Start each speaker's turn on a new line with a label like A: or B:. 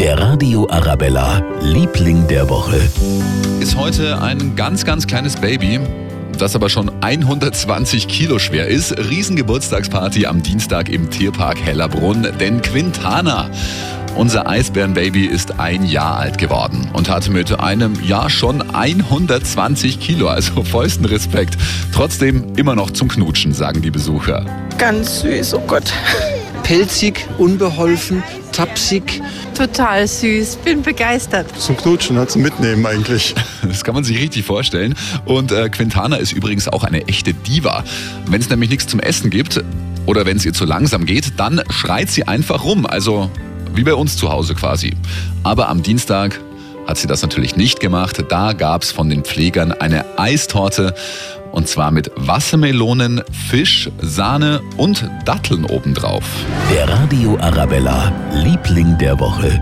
A: Der Radio Arabella, Liebling der Woche.
B: Ist heute ein ganz, ganz kleines Baby, das aber schon 120 Kilo schwer ist. Riesengeburtstagsparty am Dienstag im Tierpark Hellerbrunn, denn Quintana unser Eisbärenbaby ist ein Jahr alt geworden und hat mit einem Jahr schon 120 Kilo, also vollsten Respekt. Trotzdem immer noch zum Knutschen, sagen die Besucher.
C: Ganz süß, oh Gott.
D: Pelzig, unbeholfen, tapsig.
E: Total süß, bin begeistert.
F: Zum Knutschen, halt zum Mitnehmen eigentlich.
B: Das kann man sich richtig vorstellen. Und äh, Quintana ist übrigens auch eine echte Diva. Wenn es nämlich nichts zum Essen gibt oder wenn es ihr zu langsam geht, dann schreit sie einfach rum. Also wie bei uns zu Hause quasi. Aber am Dienstag hat sie das natürlich nicht gemacht. Da gab es von den Pflegern eine Eistorte. Und zwar mit Wassermelonen, Fisch, Sahne und Datteln obendrauf.
A: Der Radio Arabella, Liebling der Woche.